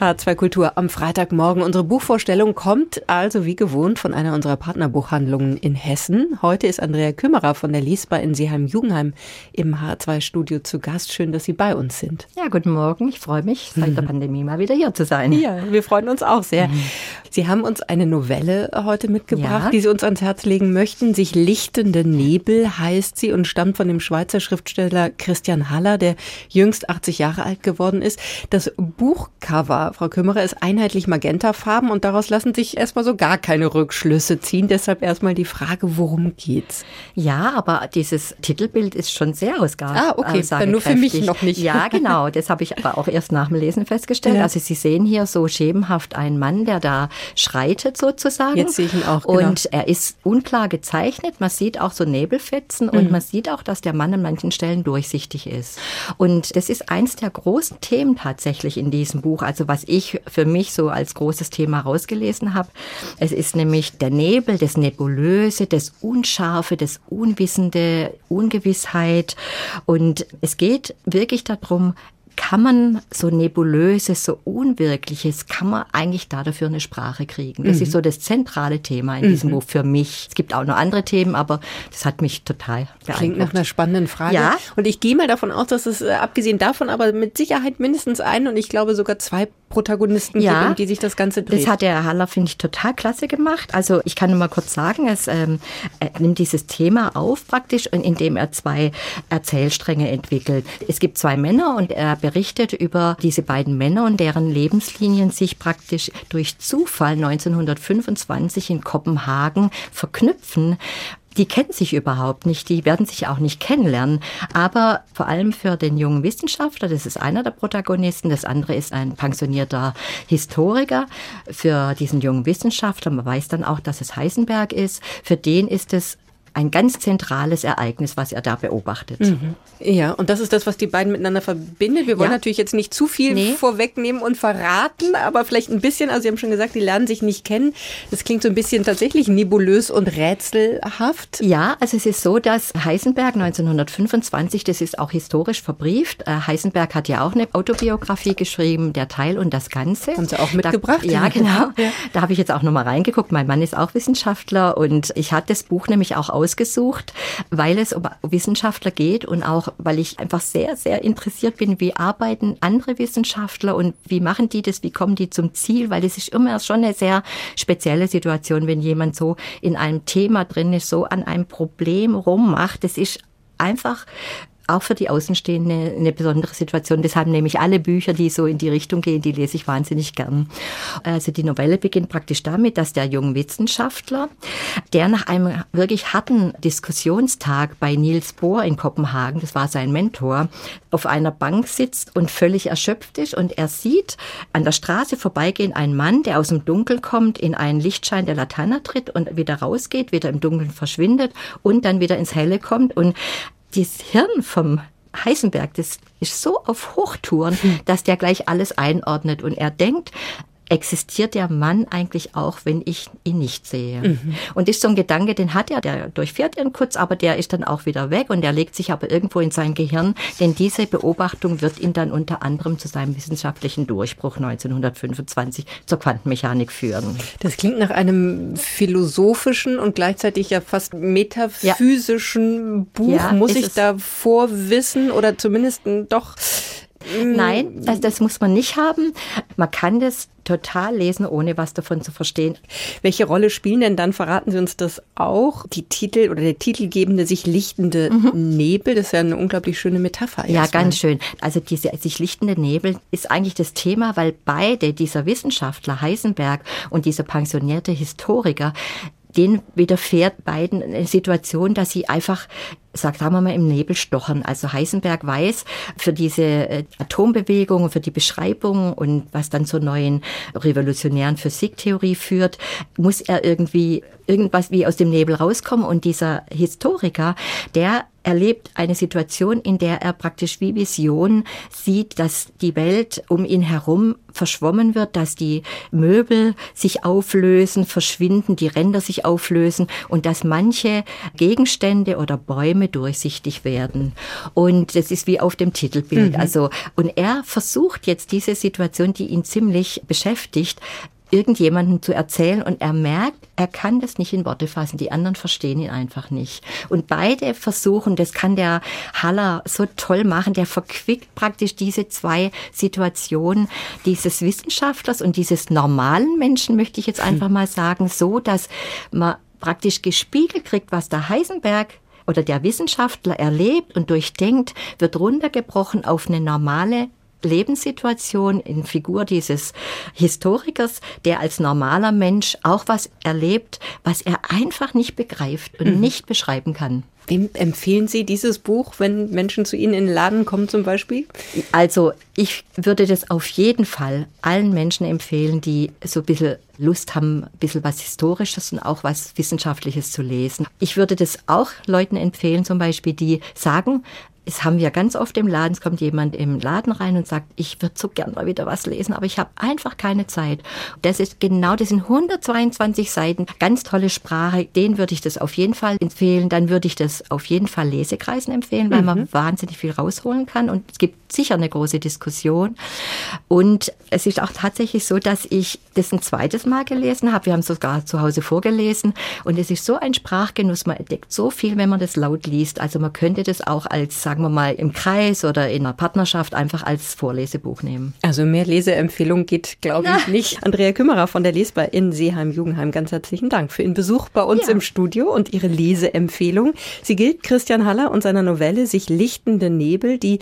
H2 Kultur am Freitagmorgen. Unsere Buchvorstellung kommt also wie gewohnt von einer unserer Partnerbuchhandlungen in Hessen. Heute ist Andrea Kümmerer von der Liesba in Seeheim-Jugendheim im H2-Studio zu Gast. Schön, dass Sie bei uns sind. Ja, guten Morgen. Ich freue mich, seit der Pandemie mal wieder hier zu sein. Ja, wir freuen uns auch sehr. Mhm. Sie haben uns eine Novelle heute mitgebracht, ja. die Sie uns ans Herz legen möchten. Sich lichtende Nebel heißt sie und stammt von dem Schweizer Schriftsteller Christian Haller, der jüngst 80 Jahre alt geworden ist. Das Buchcover Frau Kümmerer, ist einheitlich magentafarben und daraus lassen sich erstmal so gar keine Rückschlüsse ziehen. Deshalb erstmal die Frage, worum geht's? Ja, aber dieses Titelbild ist schon sehr ausgabe. Ah, okay, dann nur für mich noch nicht. Ja, genau. Das habe ich aber auch erst nach dem Lesen festgestellt. Ja. Also Sie sehen hier so schemenhaft einen Mann, der da schreitet sozusagen. Jetzt sehe ich ihn auch. Genau. Und er ist unklar gezeichnet. Man sieht auch so Nebelfetzen mhm. und man sieht auch, dass der Mann an manchen Stellen durchsichtig ist. Und das ist eins der großen Themen tatsächlich in diesem Buch. Also was was ich für mich so als großes Thema rausgelesen habe. Es ist nämlich der Nebel, das Nebulöse, das Unscharfe, das Unwissende, Ungewissheit. Und es geht wirklich darum, kann man so nebulöses, so unwirkliches, kann man eigentlich da dafür eine Sprache kriegen? Das mhm. ist so das zentrale Thema in diesem mhm. Buch für mich. Es gibt auch noch andere Themen, aber das hat mich total beeindruckt. Klingt nach einer spannenden Frage. Ja. Und ich gehe mal davon aus, dass es äh, abgesehen davon aber mit Sicherheit mindestens ein und ich glaube sogar zwei Protagonisten ja, gibt, um die sich das Ganze dreht. Das hat der Haller, finde ich, total klasse gemacht. Also ich kann nur mal kurz sagen, es ähm, er nimmt dieses Thema auf praktisch, indem er zwei Erzählstränge entwickelt. Es gibt zwei Männer und er berichtet über diese beiden Männer und deren Lebenslinien sich praktisch durch Zufall 1925 in Kopenhagen verknüpfen die kennen sich überhaupt nicht, die werden sich auch nicht kennenlernen. Aber vor allem für den jungen Wissenschaftler, das ist einer der Protagonisten, das andere ist ein pensionierter Historiker. Für diesen jungen Wissenschaftler, man weiß dann auch, dass es Heisenberg ist, für den ist es ein ganz zentrales Ereignis, was er da beobachtet. Mhm. Ja, und das ist das, was die beiden miteinander verbindet. Wir wollen ja. natürlich jetzt nicht zu viel nee. vorwegnehmen und verraten, aber vielleicht ein bisschen, also Sie haben schon gesagt, die lernen sich nicht kennen. Das klingt so ein bisschen tatsächlich nebulös und rätselhaft. Ja, also es ist so, dass Heisenberg 1925, das ist auch historisch verbrieft, äh, Heisenberg hat ja auch eine Autobiografie geschrieben, Der Teil und das Ganze. Haben Sie auch mitgebracht? Da, ja, genau. Ja. Da habe ich jetzt auch nochmal reingeguckt. Mein Mann ist auch Wissenschaftler und ich hatte das Buch nämlich auch ausgesucht, weil es um Wissenschaftler geht und auch, weil ich einfach sehr, sehr interessiert bin, wie arbeiten andere Wissenschaftler und wie machen die das, wie kommen die zum Ziel, weil es ist immer schon eine sehr spezielle Situation, wenn jemand so in einem Thema drin ist, so an einem Problem rummacht. Das ist einfach auch für die Außenstehende eine besondere Situation. Das haben nämlich alle Bücher, die so in die Richtung gehen, die lese ich wahnsinnig gern. Also die Novelle beginnt praktisch damit, dass der junge Wissenschaftler, der nach einem wirklich harten Diskussionstag bei Niels Bohr in Kopenhagen, das war sein Mentor, auf einer Bank sitzt und völlig erschöpft ist und er sieht an der Straße vorbeigehen einen Mann, der aus dem Dunkeln kommt, in einen Lichtschein der Laterne tritt und wieder rausgeht, wieder im Dunkeln verschwindet und dann wieder ins Helle kommt und das Hirn vom Heisenberg, das ist so auf Hochtouren, hm. dass der gleich alles einordnet und er denkt, existiert der Mann eigentlich auch, wenn ich ihn nicht sehe? Mhm. Und ist so ein Gedanke, den hat er, der durchfährt ihn kurz, aber der ist dann auch wieder weg und der legt sich aber irgendwo in sein Gehirn, denn diese Beobachtung wird ihn dann unter anderem zu seinem wissenschaftlichen Durchbruch 1925 zur Quantenmechanik führen. Das klingt nach einem philosophischen und gleichzeitig ja fast metaphysischen ja. Buch. Ja, Muss ich da vorwissen oder zumindest doch Nein, das, das muss man nicht haben. Man kann das total lesen, ohne was davon zu verstehen. Welche Rolle spielen denn dann, verraten Sie uns das auch, die Titel oder der titelgebende sich lichtende mhm. Nebel? Das ist ja eine unglaublich schöne Metapher. Ja, ganz schön. Also diese sich lichtende Nebel ist eigentlich das Thema, weil beide, dieser Wissenschaftler Heisenberg und dieser pensionierte Historiker, denen widerfährt beiden eine Situation, dass sie einfach sagt, sagen wir mal, im Nebel stochern. Also Heisenberg weiß für diese äh, Atombewegung, für die Beschreibung und was dann zur neuen revolutionären Physiktheorie führt, muss er irgendwie irgendwas wie aus dem Nebel rauskommen. Und dieser Historiker, der erlebt eine Situation, in der er praktisch wie Vision sieht, dass die Welt um ihn herum verschwommen wird, dass die Möbel sich auflösen, verschwinden, die Ränder sich auflösen und dass manche Gegenstände oder Bäume Bäume durchsichtig werden. Und das ist wie auf dem Titelbild. Mhm. Also, und er versucht jetzt diese Situation, die ihn ziemlich beschäftigt, irgendjemandem zu erzählen und er merkt, er kann das nicht in Worte fassen. Die anderen verstehen ihn einfach nicht. Und beide versuchen, das kann der Haller so toll machen, der verquickt praktisch diese zwei Situationen dieses Wissenschaftlers und dieses normalen Menschen, möchte ich jetzt einfach mal sagen, so, dass man praktisch gespiegelt kriegt, was der Heisenberg oder der Wissenschaftler erlebt und durchdenkt, wird runtergebrochen auf eine normale Lebenssituation in Figur dieses Historikers, der als normaler Mensch auch was erlebt, was er einfach nicht begreift und mhm. nicht beschreiben kann. Wem empfehlen Sie dieses Buch, wenn Menschen zu Ihnen in den Laden kommen zum Beispiel? Also ich würde das auf jeden Fall allen Menschen empfehlen, die so ein bisschen Lust haben, ein bisschen was Historisches und auch was Wissenschaftliches zu lesen. Ich würde das auch Leuten empfehlen, zum Beispiel, die sagen, es haben wir ganz oft im Laden, es kommt jemand im Laden rein und sagt, ich würde so gern mal wieder was lesen, aber ich habe einfach keine Zeit. Das ist genau, das sind 122 Seiten, ganz tolle Sprache, den würde ich das auf jeden Fall empfehlen. Dann würde ich das auf jeden Fall Lesekreisen empfehlen, weil mhm. man wahnsinnig viel rausholen kann und es gibt sicher eine große Diskussion. Und es ist auch tatsächlich so, dass ich das ein zweites Mal gelesen habe. Wir haben sogar zu Hause vorgelesen und es ist so ein Sprachgenuss, man entdeckt so viel, wenn man das laut liest. Also man könnte das auch als sagen wir mal, im Kreis oder in einer Partnerschaft einfach als Vorlesebuch nehmen. Also mehr Leseempfehlung geht, glaube ich, nicht. Andrea Kümmerer von der Lesbar in Seeheim-Jugendheim, ganz herzlichen Dank für Ihren Besuch bei uns ja. im Studio und Ihre Leseempfehlung. Sie gilt Christian Haller und seiner Novelle Sich lichtende Nebel, die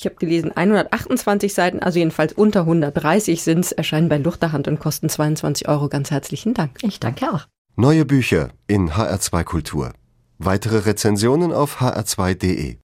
ich habe gelesen, 128 Seiten, also jedenfalls unter 130 sind es, erscheinen bei Luchterhand und kosten 22 Euro. Ganz herzlichen Dank. Ich danke auch. Neue Bücher in HR2 Kultur. Weitere Rezensionen auf hr2.de.